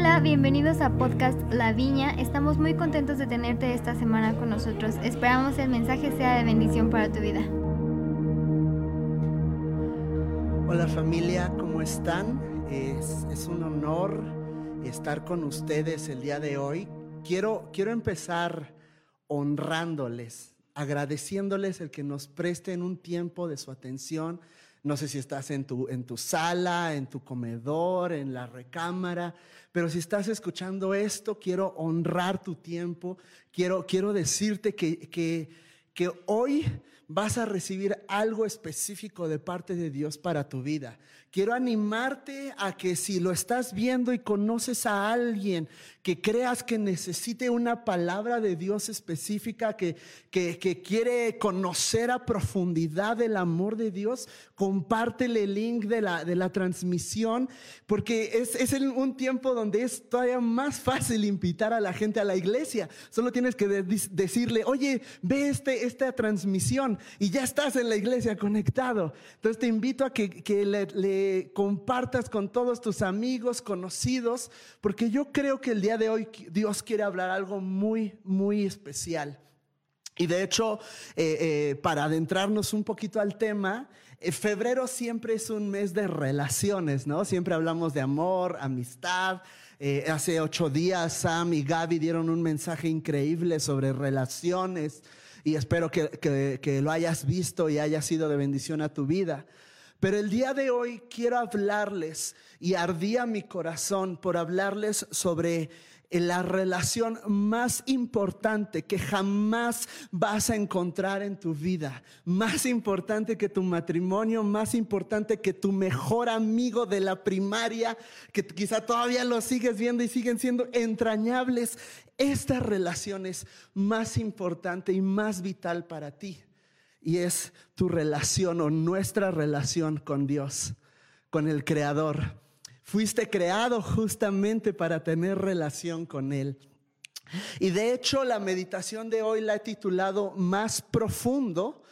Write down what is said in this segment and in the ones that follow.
Hola, bienvenidos a Podcast La Viña. Estamos muy contentos de tenerte esta semana con nosotros. Esperamos el mensaje sea de bendición para tu vida. Hola familia, ¿cómo están? Es, un honor estar con ustedes el día de hoy. Quiero, quiero empezar honrándoles, agradeciéndoles el que nos presten un tiempo de su atención. No sé si estás en tu, en tu sala, en tu comedor, en la recámara, pero si estás escuchando esto, quiero honrar tu tiempo, quiero, quiero decirte que, que, que hoy vas a recibir algo específico de parte de Dios para tu vida. Quiero animarte a que si lo estás viendo y conoces a alguien que creas que necesite una palabra de Dios específica, que, que, quiere conocer a profundidad el amor de Dios, compártele el link de la, de la transmisión, porque es, es un tiempo donde es todavía más fácil invitar a la gente a la iglesia. Solo tienes que decirle, oye, ve este, esta transmisión y ya estás en la iglesia conectado. Entonces te invito a que, que le compartas con todos tus amigos, conocidos, porque yo creo que el día de hoy Dios quiere hablar algo muy, muy especial. Y de hecho, eh, eh, para adentrarnos un poquito al tema, eh, febrero siempre es un mes de relaciones, ¿no? Siempre hablamos de amor, amistad. hace ocho días Sam y Gaby dieron un mensaje increíble sobre relaciones y espero que, que lo hayas visto y haya sido de bendición a tu vida. Pero el día de hoy quiero hablarles y ardía mi corazón por hablarles sobre la relación más importante que jamás vas a encontrar en tu vida, más importante que tu matrimonio, más importante que tu mejor amigo de la primaria, que quizá todavía lo sigues viendo y siguen siendo entrañables. Esta relación es más importante y más vital para ti y es tu relación o nuestra relación con Dios, con el Creador. Fuiste creado justamente para tener relación con Él. Y de hecho la meditación de hoy la he titulado Más profundo,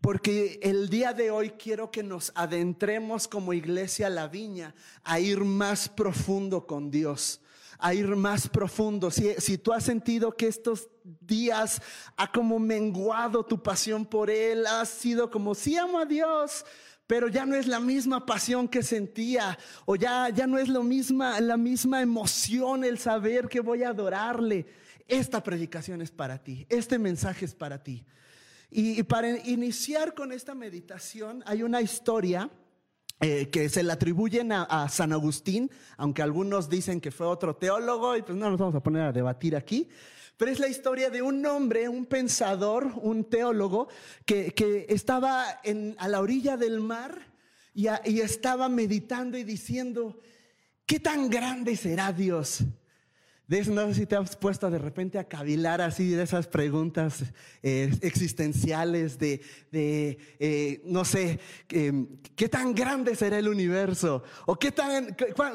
porque el día de hoy quiero que nos adentremos como iglesia a la viña a ir más profundo con Dios a ir más profundo. Si, si tú has sentido que estos días ha como menguado tu pasión por Él, has sido como, sí amo a Dios, pero ya no es la misma pasión que sentía, o ya, ya no es lo misma, la misma emoción el saber que voy a adorarle. Esta predicación es para ti, este mensaje es para ti. y para iniciar con esta meditación hay una historia eh, que se le atribuyen a, San Agustín, aunque algunos dicen que fue otro teólogo, y pues no nos vamos a poner a debatir aquí. Pero es la historia de un hombre, un pensador, un teólogo, que, estaba a la orilla del mar y, y estaba meditando y diciendo, ¿qué tan grande será Dios? No sé si te has puesto de repente a cavilar así de esas preguntas eh, existenciales de, eh, no sé, ¿qué tan grande será el universo? ¿O qué tan,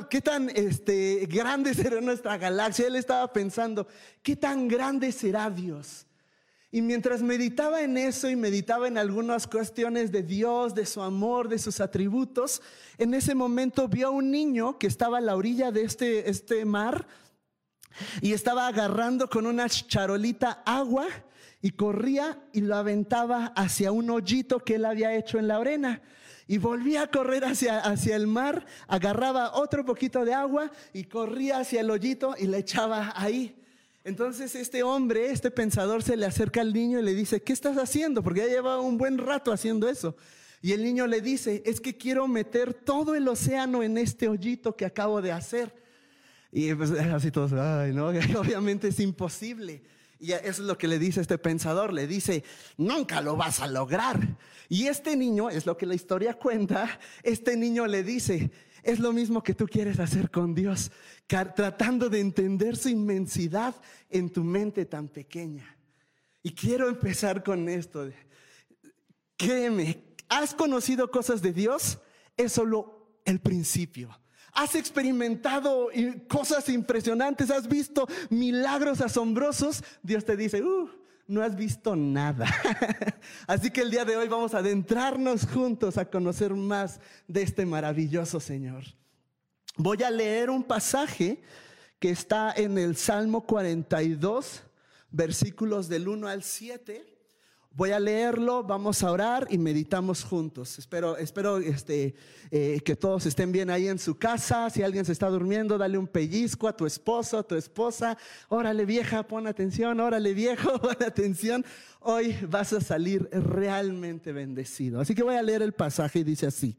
qué, tan este, grande será nuestra galaxia? Él estaba pensando, ¿qué tan grande será Dios? Y mientras meditaba en eso y meditaba en algunas cuestiones de Dios, de su amor, de sus atributos, en ese momento vio a un niño que estaba a la orilla de este, este mar, y estaba agarrando con una charolita agua y corría y lo aventaba hacia un hoyito que él había hecho en la arena. Y volvía a correr hacia, hacia el mar, agarraba otro poquito de agua y corría hacia el hoyito y le echaba ahí. Entonces este hombre, este pensador, se le acerca al niño y le dice, ¿qué estás haciendo? Porque ya lleva un buen rato haciendo eso. Y el niño le dice, es que quiero meter todo el océano en este hoyito que acabo de hacer. Y pues así todos, obviamente es imposible. Y es lo que le dice este pensador, le dice, nunca lo vas a lograr. Y este niño, es lo que la historia cuenta, este niño le dice, es lo mismo que tú quieres hacer con Dios, tratando de entender su inmensidad en tu mente tan pequeña. Y quiero empezar con esto. Créeme, ¿has conocido cosas de Dios? Es solo el principio has experimentado cosas impresionantes, has visto milagros asombrosos, Dios te dice, uh, no has visto nada. Así que el día de hoy vamos a adentrarnos juntos a conocer más de este maravilloso Señor. Voy a leer un pasaje que está en el Salmo 42, versículos del 1 al 7. Voy a leerlo, vamos a orar y meditamos juntos. Espero, espero este, eh, que todos estén bien ahí en su casa. Si alguien se está durmiendo, dale un pellizco a tu esposo, a tu esposa. Órale vieja, pon atención. Órale viejo, pon atención. Hoy vas a salir realmente bendecido. Así que voy a leer el pasaje y dice así.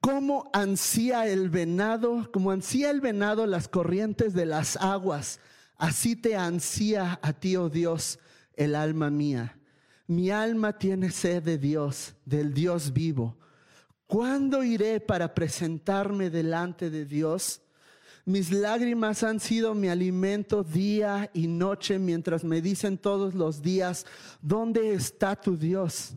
Como ansía el venado, como ansía el venado las corrientes de las aguas, así te ansía a ti, oh Dios el alma mía. Mi alma tiene sed de Dios, del Dios vivo. ¿Cuándo iré para presentarme delante de Dios? Mis lágrimas han sido mi alimento día y noche mientras me dicen todos los días, ¿dónde está tu Dios?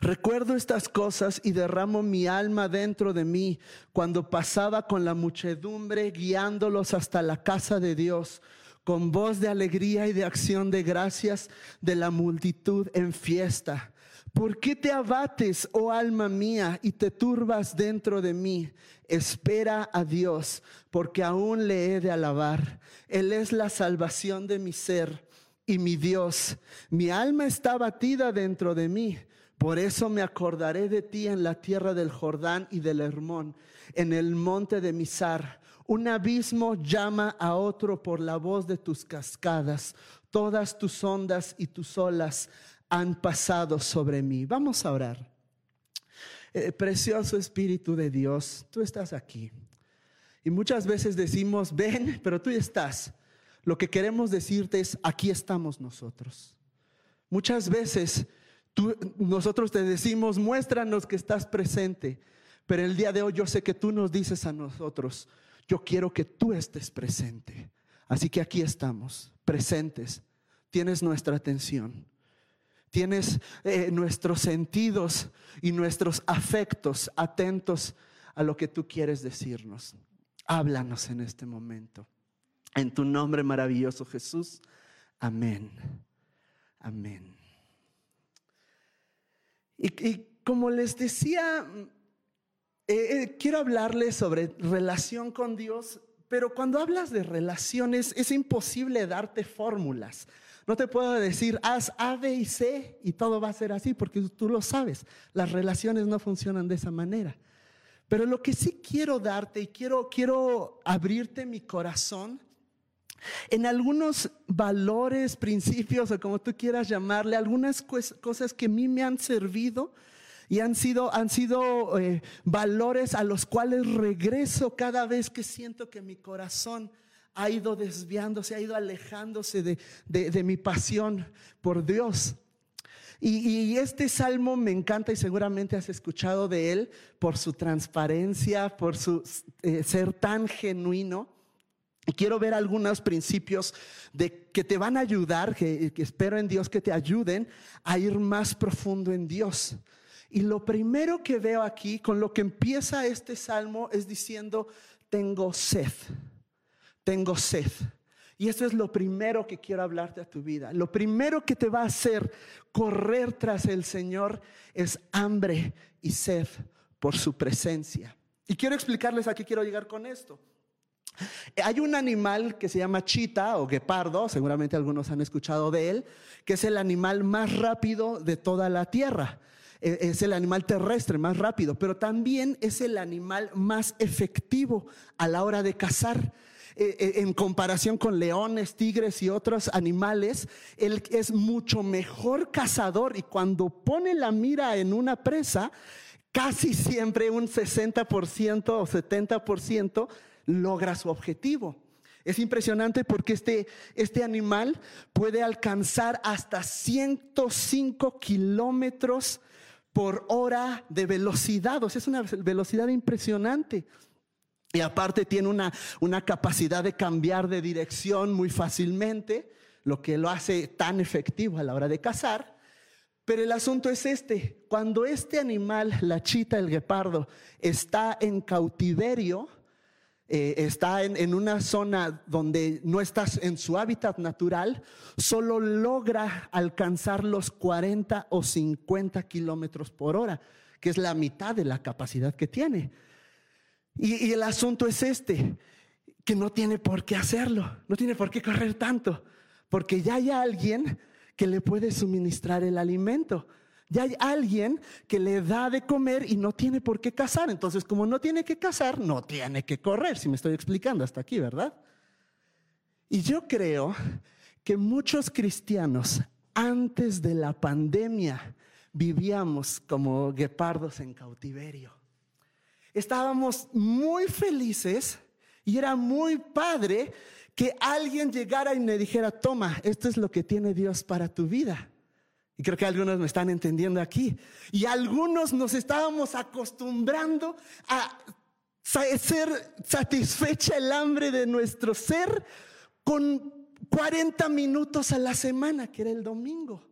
Recuerdo estas cosas y derramo mi alma dentro de mí cuando pasaba con la muchedumbre guiándolos hasta la casa de Dios con voz de alegría y de acción de gracias de la multitud en fiesta. ¿Por qué te abates, oh alma mía, y te turbas dentro de mí? Espera a Dios, porque aún le he de alabar. Él es la salvación de mi ser y mi Dios. Mi alma está abatida dentro de mí. Por eso me acordaré de ti en la tierra del Jordán y del Hermón, en el monte de Misar un abismo llama a otro por la voz de tus cascadas. Todas tus ondas y tus olas han pasado sobre mí. Vamos a orar. Eh, precioso Espíritu de Dios, tú estás aquí. Y muchas veces decimos, ven, pero tú estás. Lo que queremos decirte es, aquí estamos nosotros. Muchas veces nosotros te decimos, muéstranos que estás presente. Pero el día de hoy yo sé que tú nos dices a nosotros, yo quiero que tú estés presente. Así que aquí estamos, presentes. Tienes nuestra atención. Tienes eh, nuestros sentidos y nuestros afectos atentos a lo que tú quieres decirnos. Háblanos en este momento. En tu nombre maravilloso Jesús. Amén. Amén. Y, y como les decía eh, eh, quiero hablarles sobre relación con Dios, pero cuando hablas de relaciones es imposible darte fórmulas. No te puedo decir, haz A, B y C y todo va a ser así, porque tú lo sabes. Las relaciones no funcionan de esa manera. Pero lo que sí quiero darte y quiero, quiero abrirte mi corazón en algunos valores, principios o como tú quieras llamarle, algunas cosas que a mí me han servido y han sido, han sido eh, valores a los cuales regreso cada vez que siento que mi corazón ha ido desviándose, ha ido alejándose de, mi pasión por Dios. Y, este salmo me encanta y seguramente has escuchado de él por su transparencia, por su eh, ser tan genuino. Y quiero ver algunos principios de que te van a ayudar, que espero en Dios que te ayuden a ir más profundo en Dios. Y lo primero que veo aquí, con lo que empieza este salmo, es diciendo, tengo sed, tengo sed. Y eso es lo primero que quiero hablarte a tu vida. Lo primero que te va a hacer correr tras el Señor es hambre y sed por su presencia. Y quiero explicarles a qué quiero llegar con esto. Hay un animal que se llama chita o guepardo, seguramente algunos han escuchado de él, que es el animal más rápido de toda la tierra. Eh, es el animal terrestre más rápido, pero también es el animal más efectivo a la hora de cazar. Eh, eh, en comparación con leones, tigres y otros animales, él es mucho mejor cazador y cuando pone la mira en una presa, casi siempre un 60% o 70% logra su objetivo. Es impresionante porque este, este animal puede alcanzar hasta 105 kilómetros por hora de velocidad. O sea, es una velocidad impresionante. Y aparte tiene una, una capacidad de cambiar de dirección muy fácilmente, lo que lo hace tan efectivo a la hora de cazar. Pero el asunto es este, cuando este animal, la chita, el guepardo, está en cautiverio, eh, está en, una zona donde no estás en su hábitat natural, solo logra alcanzar los 40 o 50 kilómetros por hora, que es la mitad de la capacidad que tiene. Y, y el asunto es este, que no tiene por qué hacerlo, no tiene por qué correr tanto, porque ya hay alguien que le puede suministrar el alimento. Ya hay alguien que le da de comer y no tiene por qué cazar. Entonces, como no tiene que cazar, no tiene que correr, si me estoy explicando hasta aquí, ¿verdad? Y yo creo que muchos cristianos antes de la pandemia vivíamos como guepardos en cautiverio. Estábamos muy felices y era muy padre que alguien llegara y me dijera, toma, esto es lo que tiene Dios para tu vida. Y creo que algunos me están entendiendo aquí. Y algunos nos estábamos acostumbrando a ser satisfecha el hambre de nuestro ser con 40 minutos a la semana, que era el domingo.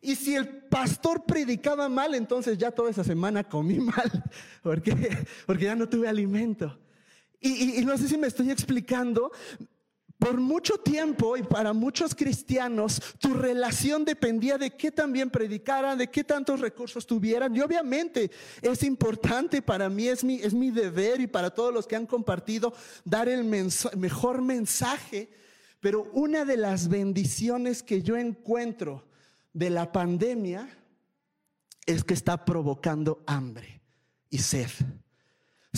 Y si el pastor predicaba mal, entonces ya toda esa semana comí mal, porque, porque ya no tuve alimento. Y, y no sé si me estoy explicando, por mucho tiempo y para muchos cristianos, tu relación dependía de qué también predicaran, de qué tantos recursos tuvieran. Y obviamente es importante para mí, es mi, es mi deber y para todos los que han compartido, dar el mejor mensaje. Pero una de las bendiciones que yo encuentro de la pandemia es que está provocando hambre y sed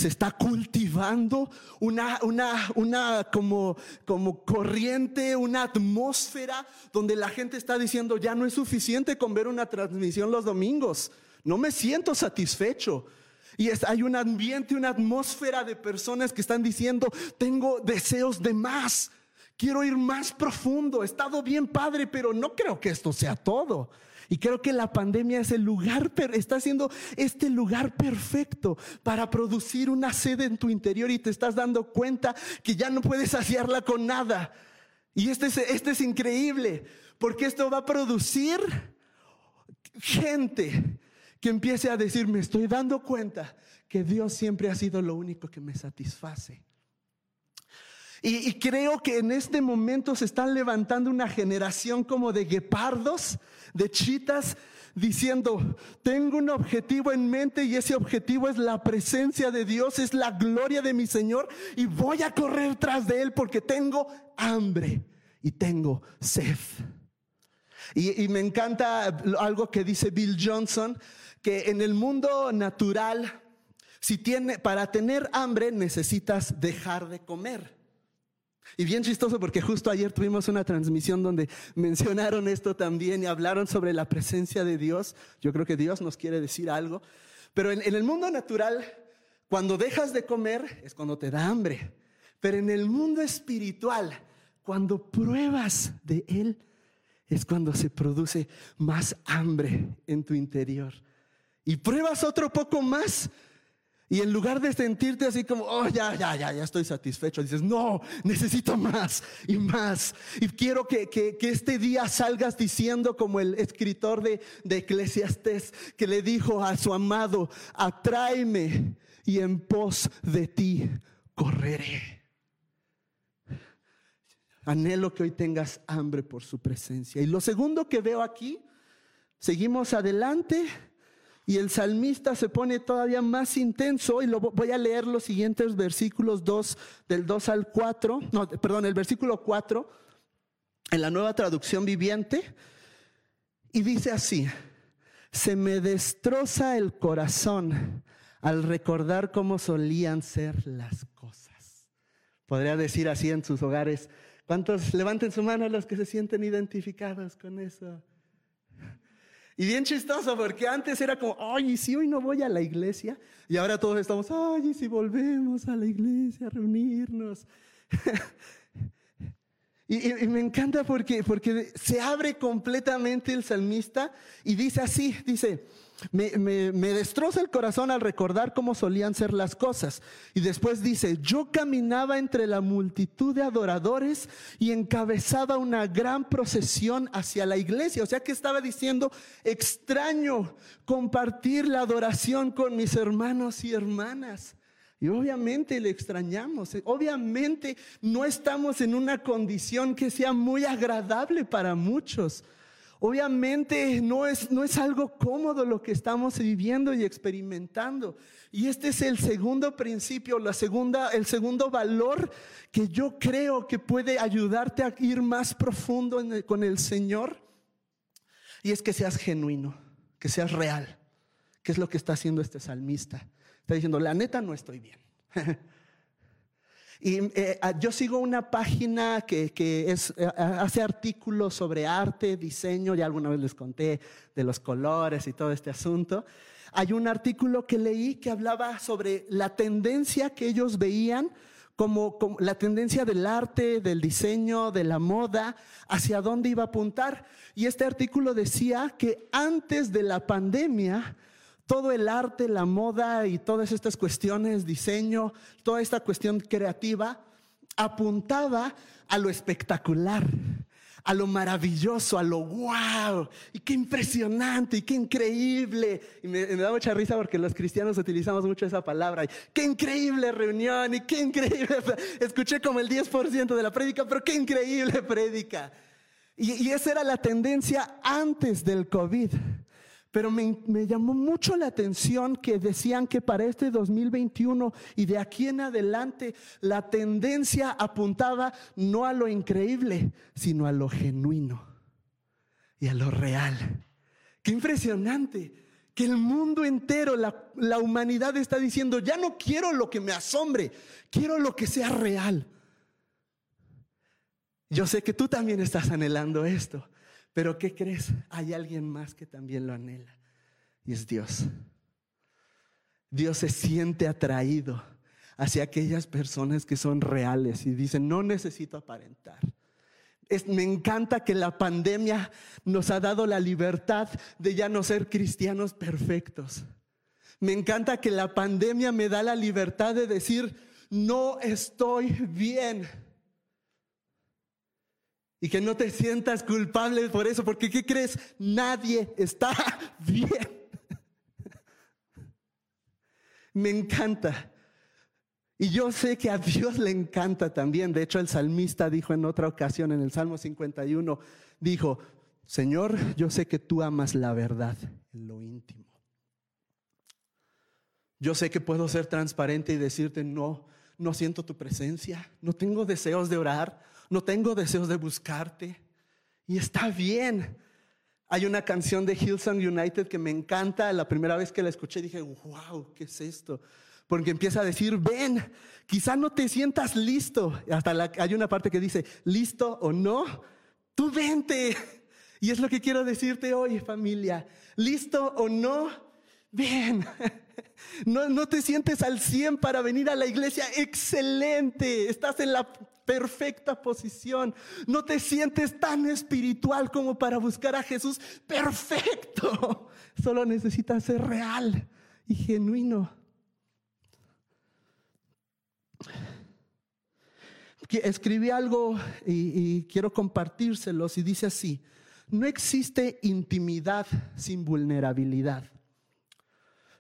se está cultivando una, una, una como, como corriente, una atmósfera donde la gente está diciendo, ya no es suficiente con ver una transmisión los domingos, no me siento satisfecho. Y hay un ambiente, una atmósfera de personas que están diciendo, tengo deseos de más, quiero ir más profundo, he estado bien padre, pero no creo que esto sea todo. Y creo que la pandemia es el lugar, está siendo este lugar perfecto para producir una sed en tu interior y te estás dando cuenta que ya no puedes saciarla con nada. Y este es, este es increíble, porque esto va a producir gente que empiece a decir, me estoy dando cuenta que Dios siempre ha sido lo único que me satisface. Y, creo que en este momento se están levantando una generación como de guepardos de chitas diciendo, tengo un objetivo en mente y ese objetivo es la presencia de Dios, es la gloria de mi Señor y voy a correr tras de Él porque tengo hambre y tengo sed. Y, y me encanta algo que dice Bill Johnson, que en el mundo natural, si tiene, para tener hambre necesitas dejar de comer. Y bien chistoso porque justo ayer tuvimos una transmisión donde mencionaron esto también y hablaron sobre la presencia de Dios. Yo creo que Dios nos quiere decir algo. Pero en, el mundo natural, cuando dejas de comer es cuando te da hambre. Pero en el mundo espiritual, cuando pruebas de Él, es cuando se produce más hambre en tu interior. Y pruebas otro poco más y en lugar de sentirte así como, oh, ya, ya, ya, ya estoy satisfecho, dices, no, necesito más y más. Y quiero que, que, que este día salgas diciendo como el escritor de, de Eclesiastés que le dijo a su amado, atráeme y en pos de ti correré. Anhelo que hoy tengas hambre por su presencia. Y lo segundo que veo aquí, seguimos adelante y el salmista se pone todavía más intenso y lo voy a leer los siguientes versículos 2 del 2 al 4, no, perdón, el versículo 4 en la nueva traducción viviente y dice así: Se me destroza el corazón al recordar cómo solían ser las cosas. Podría decir así en sus hogares, ¿cuántos levanten su mano los que se sienten identificados con eso? Y bien chistoso, porque antes era como, ay, si hoy no voy a la iglesia? Y ahora todos estamos, ay, si volvemos a la iglesia a reunirnos. y, y, me encanta porque, porque se abre completamente el salmista y dice así, dice, me, destroza el corazón al recordar cómo solían ser las cosas. Y después dice, yo caminaba entre la multitud de adoradores y encabezaba una gran procesión hacia la iglesia. O sea que estaba diciendo, extraño compartir la adoración con mis hermanos y hermanas. Y obviamente le extrañamos, obviamente no estamos en una condición que sea muy agradable para muchos. Obviamente no es, no es algo cómodo lo que estamos viviendo y experimentando. Y este es el segundo principio, la segunda, el segundo valor que yo creo que puede ayudarte a ir más profundo con el Señor. Y es que seas genuino, que seas real, que es lo que está haciendo este salmista. Está diciendo, la neta no estoy bien. Y eh, ah, yo sigo una página que, es, eh, hace artículos sobre arte, diseño, ya alguna vez les conté de los colores y todo este asunto. Hay un artículo que leí que hablaba sobre la tendencia que ellos veían como, como, la tendencia del arte, del diseño, de la moda, hacia dónde iba a apuntar. Y este artículo decía que antes de la pandemia, todo el arte, la moda y todas estas cuestiones, diseño, toda esta cuestión creativa, apuntaba a lo espectacular, a lo maravilloso, a lo wow, y qué impresionante, y qué increíble. Y me, da mucha risa porque los cristianos utilizamos mucho esa palabra. Qué increíble reunión, y qué increíble. Escuché como el 10% de la prédica, pero qué increíble prédica. Y, y esa era la tendencia antes del COVID. Pero me, llamó mucho la atención que decían que para este 2021 y de aquí en adelante la tendencia apuntaba no a lo increíble, sino a lo genuino y a lo real. Qué impresionante que el mundo entero, la, la humanidad está diciendo, ya no quiero lo que me asombre, quiero lo que sea real. Yo sé que tú también estás anhelando esto. Pero ¿qué crees? Hay alguien más que también lo anhela. Y es Dios. Dios se siente atraído hacia aquellas personas que son reales y dicen, no necesito aparentar. me encanta que la pandemia nos ha dado la libertad de ya no ser cristianos perfectos. Me encanta que la pandemia me da la libertad de decir, no estoy bien y que no te sientas culpable por eso, porque ¿qué crees? Nadie está bien. Me encanta. Y yo sé que a Dios le encanta también. De hecho, el salmista dijo en otra ocasión, en el Salmo 51, dijo, Señor, yo sé que tú amas la verdad en lo íntimo. Yo sé que puedo ser transparente y decirte, no, no siento tu presencia, no tengo deseos de orar, no tengo deseos de buscarte. Y está bien. Hay una canción de Hillsong United que me encanta. La primera vez que la escuché dije, wow, ¿qué es esto? Porque empieza a decir, ven, quizá no te sientas listo. Hasta hay una parte que dice, listo o no, tú vente. Y es lo que quiero decirte hoy, familia. Listo o no, ven. No, no te sientes al 100 para venir a la iglesia. Excelente. Estás en la perfecta posición. No te sientes tan espiritual como para buscar a Jesús. Perfecto. Solo necesitas ser real y genuino. Escribí algo y, y quiero compartírselos y dice así, no existe intimidad sin vulnerabilidad.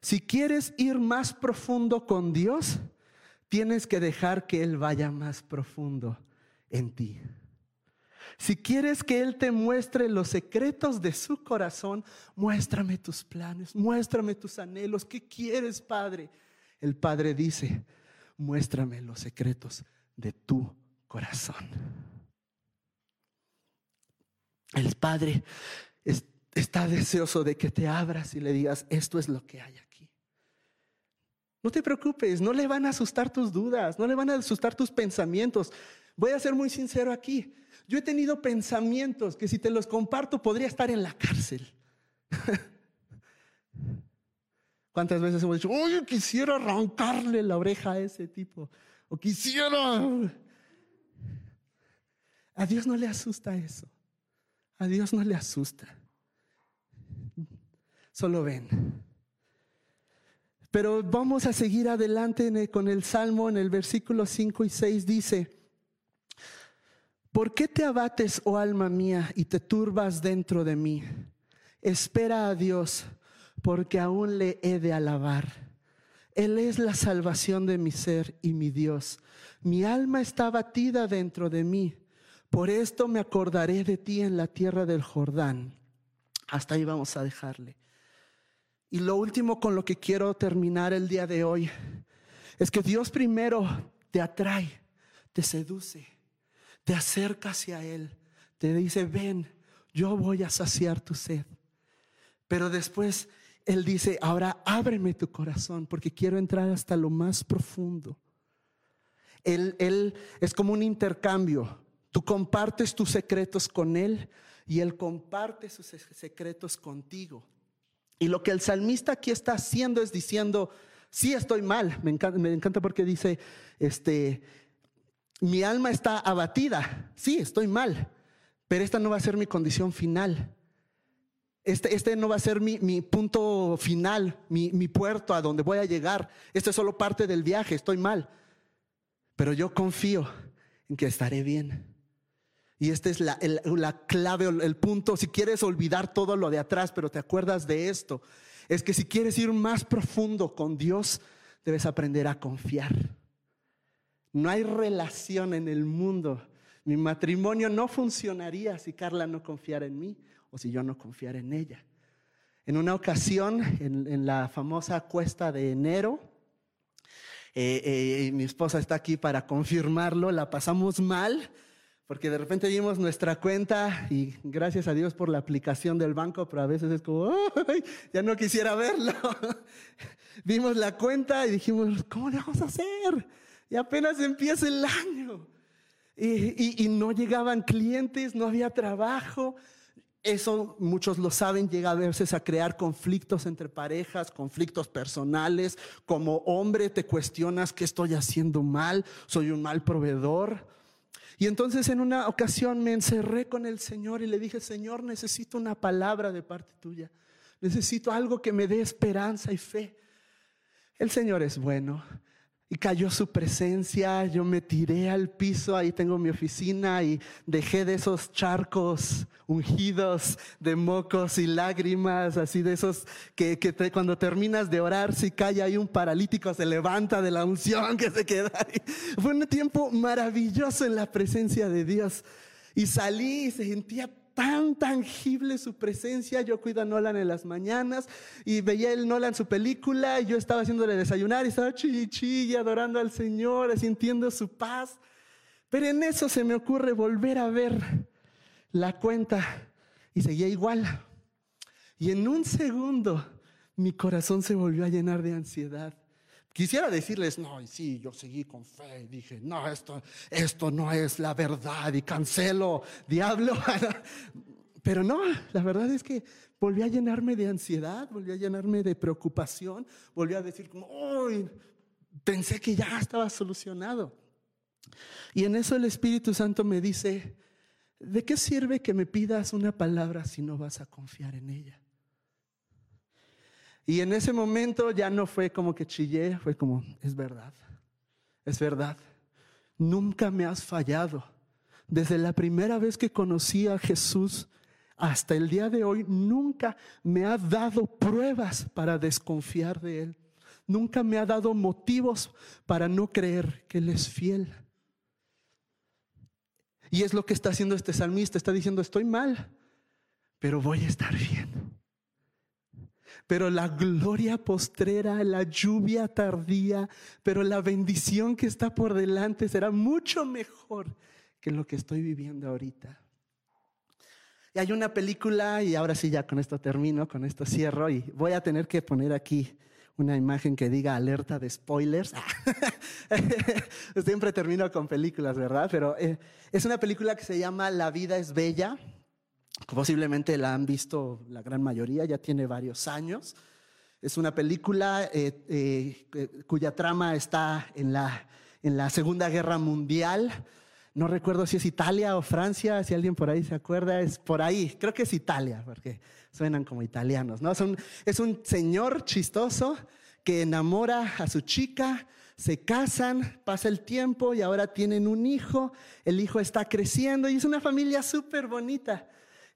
Si quieres ir más profundo con Dios, tienes que dejar que Él vaya más profundo en ti. Si quieres que Él te muestre los secretos de su corazón, muéstrame tus planes, muéstrame tus anhelos. ¿Qué quieres, Padre? El Padre dice, muéstrame los secretos de tu corazón. El Padre está deseoso de que te abras y le digas, esto es lo que hay aquí. No te preocupes, no le van a asustar tus dudas, no le van a asustar tus pensamientos. Voy a ser muy sincero aquí. Yo he tenido pensamientos que si te los comparto podría estar en la cárcel. ¿Cuántas veces hemos dicho, oye, quisiera arrancarle la oreja a ese tipo? O quisiera... A Dios no le asusta eso. A Dios no le asusta. Solo ven. Pero vamos a seguir adelante con el Salmo en el versículo 5 y 6 dice, ¿por qué te abates, oh alma mía, y te turbas dentro de mí? Espera a Dios, porque aún le he de alabar. Él es la salvación de mi ser y mi Dios. Mi alma está abatida dentro de mí. Por esto me acordaré de ti en la tierra del Jordán Hasta ahí vamos a dejarle. Y lo último con lo que quiero terminar el día de hoy es que Dios primero te atrae, te seduce, te acerca hacia Él, te dice, ven, yo voy a saciar tu sed. Pero después Él dice, ahora ábreme tu corazón porque quiero entrar hasta lo más profundo. Él, él es como un intercambio. Tú compartes tus secretos con Él y Él comparte sus secretos contigo. Y lo que el salmista aquí está haciendo es diciendo, sí estoy mal. Me encanta, porque dice, este, mi alma está abatida. Sí, estoy mal. Pero esta no va a ser mi condición final. Este, este no va a ser mi, punto final, mi, mi puerto a donde voy a llegar. Esto es solo parte del viaje, estoy mal. Pero yo confío en que estaré bien. Y esta es la, la clave, el punto, si quieres olvidar todo lo de atrás, pero te acuerdas de esto, es que si quieres ir más profundo con Dios, debes aprender a confiar. No hay relación en el mundo. Mi matrimonio no funcionaría si Carla no confiara en mí o si yo no confiara en ella. En una ocasión, en, la famosa cuesta de enero, eh, eh, mi esposa está aquí para confirmarlo, la pasamos mal porque de repente vimos nuestra cuenta y gracias a Dios por la aplicación del banco, pero a veces es como, ya no quisiera verlo. vimos la cuenta y dijimos, ¿cómo le vamos a hacer? Y apenas empieza el año. Y, y, no llegaban clientes, no había trabajo. Eso muchos lo saben, llega a veces a crear conflictos entre parejas, conflictos personales. Como hombre te cuestionas qué estoy haciendo mal, soy un mal proveedor. Y entonces en una ocasión me encerré con el Señor y le dije, Señor, necesito una palabra de parte tuya. Necesito algo que me dé esperanza y fe. El Señor es bueno y cayó su presencia, yo me tiré al piso, ahí tengo mi oficina y dejé de esos charcos ungidos de mocos y lágrimas, así de esos que, cuando terminas de orar, si cae ahí un paralítico, se levanta de la unción que se queda. Fue un tiempo maravilloso en la presencia de Dios. Y salí y se sentía tan tangible su presencia. Yo cuido a Nolan en las mañanas y veía el Nolan su película y yo estaba haciéndole desayunar y estaba chillichi adorando al Señor, sintiendo su paz. Pero en eso se me ocurre volver a ver la cuenta y seguía igual. Y en un segundo mi corazón se volvió a llenar de ansiedad. Quisiera decirles, no, y sí, yo seguí con fe, y dije, no, esto, esto no es la verdad y cancelo, diablo. Pero no, la verdad es que volví a llenarme de ansiedad, volví a llenarme de preocupación, volví a decir como, uy, pensé que ya estaba solucionado. Y en eso el Espíritu Santo me dice, ¿de qué sirve que me pidas una palabra si no vas a confiar en ella? Y en ese momento ya no fue como que chillé, fue como, es verdad, es verdad. Nunca me has fallado. Desde la primera vez que conocí a Jesús hasta el día de hoy, nunca me ha dado pruebas para desconfiar de Él. Nunca me ha dado motivos para no creer que Él es fiel. Y es lo que está haciendo este salmista. Está diciendo, estoy mal, pero voy a estar bien. Pero la gloria postrera, la lluvia tardía, pero la bendición que está por delante será mucho mejor que lo que estoy viviendo ahorita. Y hay una película, y ahora sí ya con esto termino, con esto cierro, y voy a tener que poner aquí una imagen que diga alerta de spoilers. Siempre termino con películas, ¿verdad? Pero eh, es una película que se llama La vida es bella. Posiblemente la han visto la gran mayoría, ya tiene varios años. Es una película eh, eh, cuya trama está en la, en la Segunda Guerra Mundial. No recuerdo si es Italia o Francia, si alguien por ahí se acuerda, es por ahí. Creo que es Italia, porque suenan como italianos. ¿no? Es, un, es un señor chistoso que enamora a su chica, se casan, pasa el tiempo y ahora tienen un hijo. El hijo está creciendo y es una familia súper bonita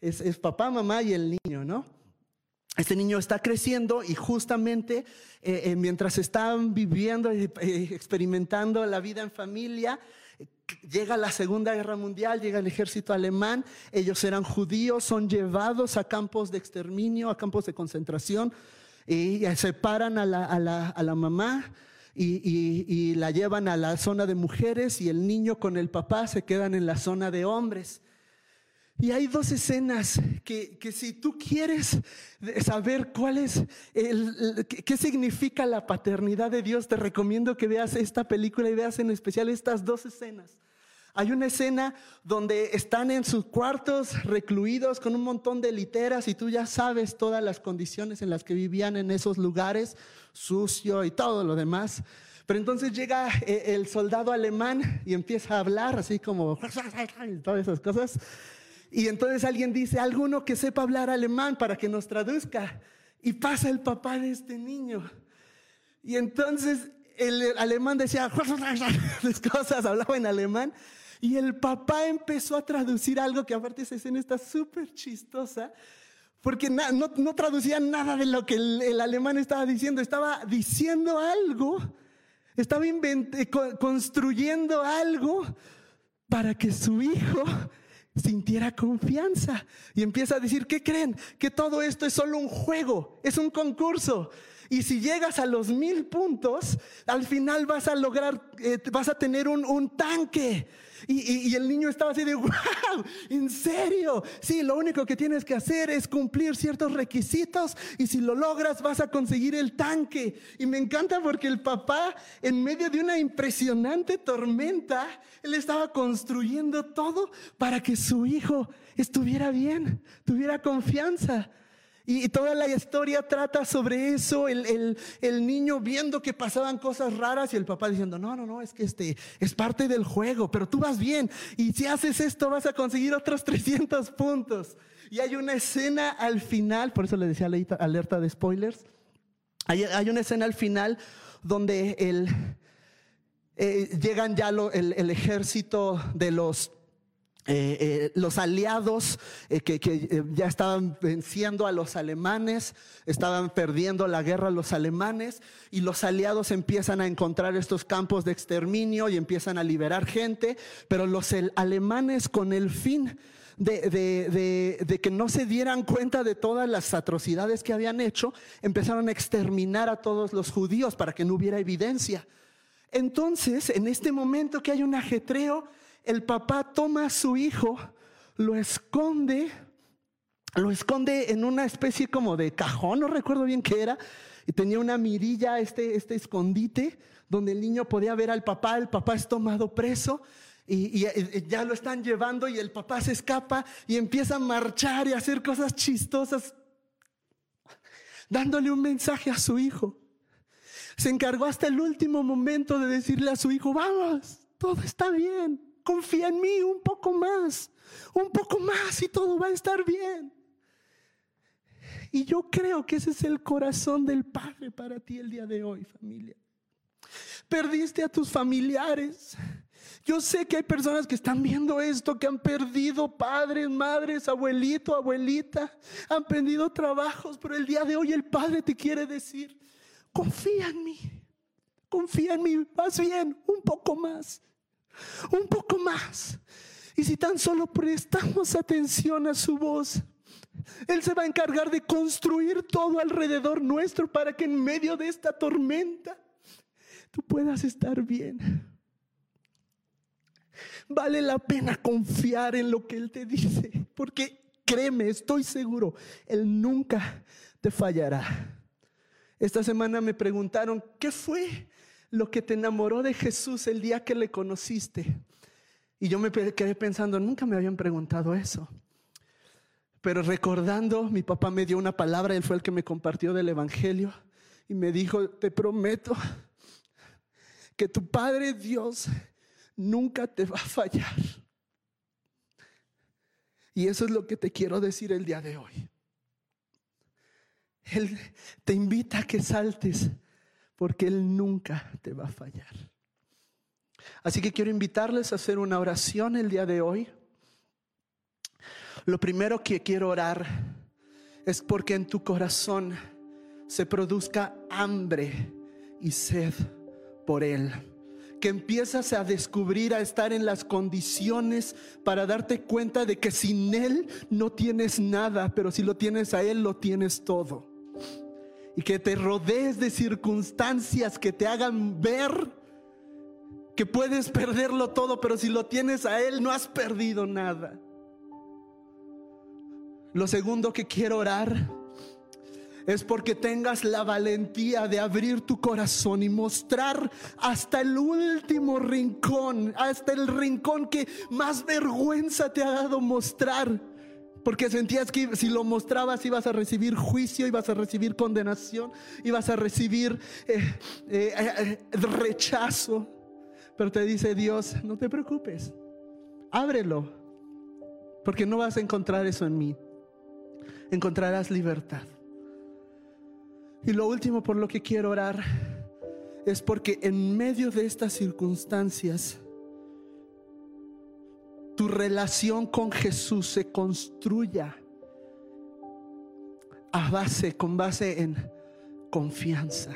es, papá, mamá y el niño, ¿no? Este niño está creciendo y justamente eh, eh, mientras están viviendo y experimentando la vida en familia, llega la Segunda Guerra Mundial, llega el ejército alemán, ellos eran judíos, son llevados a campos de exterminio, a campos de concentración, y separan a la, a la, a la mamá. Y, y, y, la llevan a la zona de mujeres y el niño con el papá se quedan en la zona de hombres. Y hay dos escenas que, que si tú quieres saber cuál es el, qué significa la paternidad de Dios, te recomiendo que veas esta película y veas en especial estas dos escenas. Hay una escena donde están en sus cuartos recluidos con un montón de literas y tú ya sabes todas las condiciones en las que vivían en esos lugares, sucio y todo lo demás. Pero entonces llega eh, el soldado alemán y empieza a hablar así como todas esas cosas. Y entonces alguien dice, alguno que sepa hablar alemán para que nos traduzca. Y pasa el papá de este niño. Y entonces el alemán decía las cosas, hablaba en alemán. Y el papá empezó a traducir algo que aparte esa escena está súper chistosa. Porque no, no, traducía nada de lo que el, el, alemán estaba diciendo. Estaba diciendo algo. Estaba construyendo algo para que su hijo sintiera confianza y empieza a decir, ¿qué creen? Que todo esto es solo un juego, es un concurso. Y si llegas a los mil puntos, al final vas a lograr, eh, vas a tener un, un tanque. Y, el niño estaba así de, wow, ¿en serio? Sí, lo único que tienes que hacer es cumplir ciertos requisitos y si lo logras vas a conseguir el tanque. Y me encanta porque el papá, en medio de una impresionante tormenta, él estaba construyendo todo para que su hijo estuviera bien, tuviera confianza. Y, toda la historia trata sobre eso, el, el, niño viendo que pasaban cosas raras y el papá diciendo, no, no, no, es que este es parte del juego, pero tú vas bien y si haces esto vas a conseguir otros 300 puntos. Y hay una escena al final, por eso le decía alerta de spoilers, hay, hay una escena al final donde el, eh, llegan ya el, el ejército de los eh, eh, los aliados eh, que, ya estaban venciendo a los alemanes, estaban perdiendo la guerra a los alemanes y los aliados empiezan a encontrar estos campos de exterminio y empiezan a liberar gente, pero los alemanes con el fin de, que no se dieran cuenta de todas las atrocidades que habían hecho, empezaron a exterminar a todos los judíos para que no hubiera evidencia. Entonces, en este momento que hay un ajetreo, el papá toma a su hijo, lo esconde, lo esconde en una especie como de cajón, no recuerdo bien qué era, y tenía una mirilla, este, este escondite, donde el niño podía ver al papá, el papá es tomado preso. Y, y, ya lo están llevando y el papá se escapa y empieza a marchar y a hacer cosas chistosas, dándole un mensaje a su hijo. Se encargó hasta el último momento de decirle a su hijo, vamos, todo está bien confía en mí un poco más, un poco más y todo va a estar bien. Y yo creo que ese es el corazón del Padre para ti el día de hoy, familia. Perdiste a tus familiares. Yo sé que hay personas que están viendo esto, que han perdido padres, madres, abuelito, abuelita, han perdido trabajos, pero el día de hoy el Padre te quiere decir, confía en mí, confía en mí, vas bien, un poco más un poco más. Y si tan solo prestamos atención a su voz, Él se va a encargar de construir todo alrededor nuestro para que en medio de esta tormenta tú puedas estar bien. Vale la pena confiar en lo que Él te dice, porque créeme, estoy seguro, Él nunca te fallará. Esta semana me preguntaron, ¿qué fue lo que te enamoró de Jesús el día que le conociste. Y yo me quedé pensando, nunca me habían preguntado eso. Pero recordando, mi papá me dio una palabra, él fue el que me compartió del Evangelio y me dijo, te prometo que tu Padre Dios nunca te va a fallar. Y eso es lo que te quiero decir el día de hoy. Él te invita a que saltes porque Él nunca te va a fallar. Así que quiero invitarles a hacer una oración el día de hoy. Lo primero que quiero orar es porque en tu corazón se produzca hambre y sed por Él que empiezas a descubrir, a estar en las condiciones para darte cuenta de que sin Él no tienes nada, pero si lo tienes a Él, lo tienes todo. Y que te rodees de circunstancias que te hagan ver que puedes perderlo todo, pero si lo tienes a Él, no has perdido nada. Lo segundo que quiero orar es porque tengas la valentía de abrir tu corazón y mostrar hasta el último rincón, hasta el rincón que más vergüenza te ha dado mostrar. Porque sentías que si lo mostrabas ibas a recibir juicio, ibas a recibir condenación, ibas a recibir eh, eh, eh, rechazo. Pero te dice Dios, no te preocupes, ábrelo, porque no vas a encontrar eso en mí. Encontrarás libertad. Y lo último por lo que quiero orar es porque en medio de estas circunstancias, tu relación con Jesús se construya a base, con base en confianza.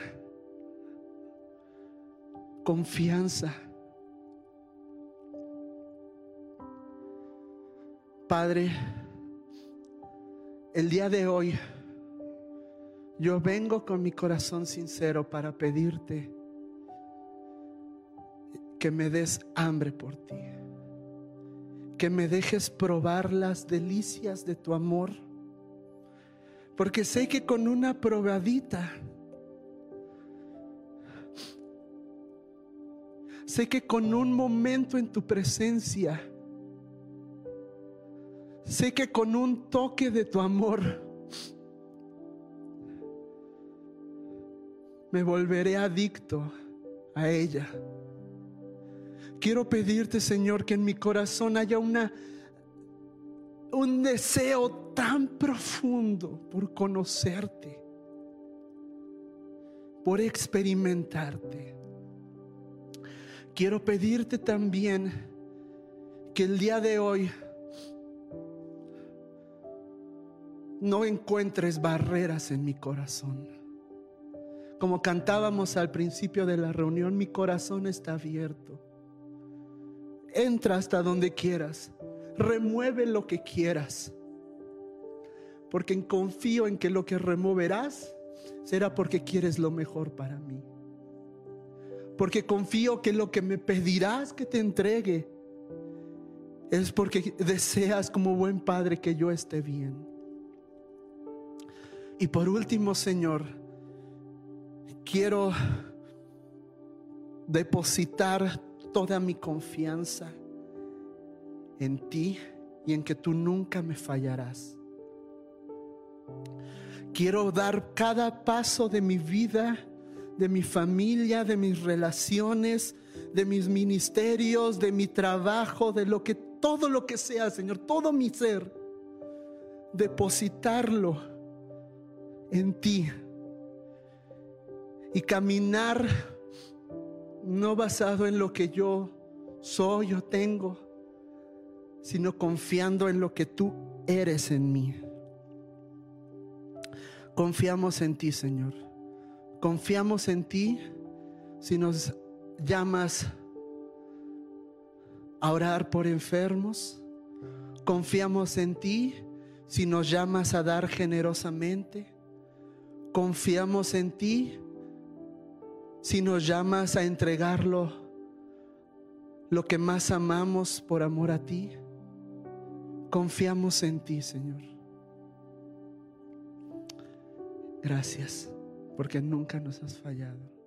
Confianza. Padre, el día de hoy yo vengo con mi corazón sincero para pedirte que me des hambre por ti, que me dejes probar las delicias de tu amor, porque sé que con una probadita, sé que con un momento en tu presencia, sé que con un toque de tu amor, me volveré adicto a ella. Quiero pedirte, Señor, que en mi corazón haya una un deseo tan profundo por conocerte, por experimentarte. Quiero pedirte también que el día de hoy no encuentres barreras en mi corazón como cantábamos al principio de la reunión, mi corazón está abierto. Entra hasta donde quieras. Remueve lo que quieras. Porque confío en que lo que removerás será porque quieres lo mejor para mí. Porque confío que lo que me pedirás que te entregue es porque deseas como buen padre que yo esté bien. Y por último, Señor, quiero depositar toda mi confianza en ti y en que tú nunca me fallarás. Quiero dar cada paso de mi vida, de mi familia, de mis relaciones, de mis ministerios, de mi trabajo, de lo que todo lo que sea, Señor, todo mi ser, depositarlo en ti y caminar no basado en lo que yo soy o tengo, sino confiando en lo que tú eres en mí. Confiamos en ti, Señor. Confiamos en ti si nos llamas a orar por enfermos. Confiamos en ti si nos llamas a dar generosamente. Confiamos en ti si nos llamas a entregarlo, lo que más amamos por amor a ti, confiamos en ti, Señor. Gracias, porque nunca nos has fallado.